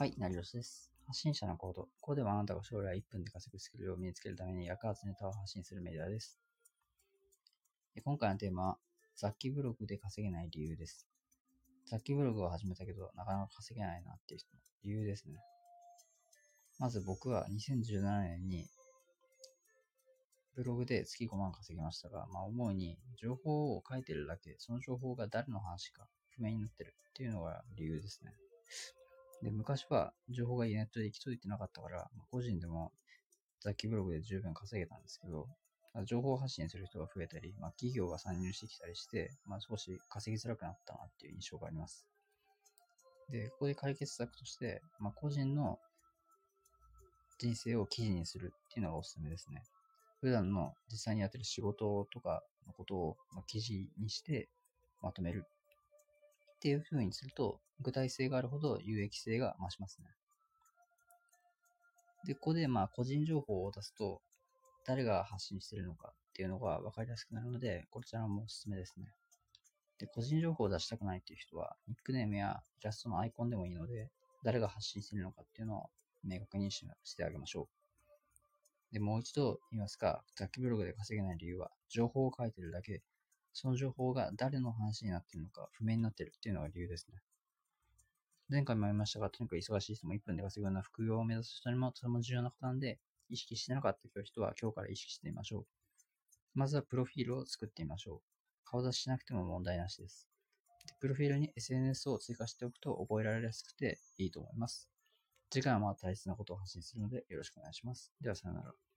はい、成吉です。発信者のコード。ここではあなたが将来1分で稼ぐスキルを身につけるために役立つネタを発信するメディアです。今回のテーマは、雑記ブログで稼げない理由です。雑記ブログを始めたけど、なかなか稼げないなっていう人の理由ですね。まず僕は2017年に、ブログで月5万稼ぎましたが、まあ思うに、情報を書いてるだけ、その情報が誰の話か不明になってるっていうのが理由ですね。で、昔は情報がネットで行き届いてなかったから、まあ、個人でも雑記ブログで十分稼げたんですけど、情報発信する人が増えたり、まあ、企業が参入してきたりして、まあ、少し稼ぎづらくなったなっていう印象があります。で、ここで解決策として、まあ、個人の人生を記事にするっていうのがおすすめですね。普段の実際にやってる仕事とかのことを、ま記事にしてまとめるっていう風にすると、具体性があるほど有益性が増しますね。で、ここでまあ個人情報を出すと、誰が発信してるのかっていうのが分かりやすくなるので、こちらもおすすめですね。で、個人情報を出したくないっていう人は、ニックネームやイラストのアイコンでもいいので、誰が発信してるのかっていうのを明確にしてあげましょう。で、もう一度言いますが、雑記ブログで稼げない理由は、情報を書いてるだけその情報が誰の話になっているのか不明になっているっていうのが理由ですね。前回も言いましたが、とにかく忙しい人も1分で稼ぐような副業を目指す人にもとても重要なことなんで、意識してなかった人は今日から意識してみましょう。まずはプロフィールを作ってみましょう。顔出ししなくても問題なしです。でプロフィールに SNS を追加しておくと覚えられやすくていいと思います。次回はまた大切なことを発信するのでよろしくお願いします。ではさよなら。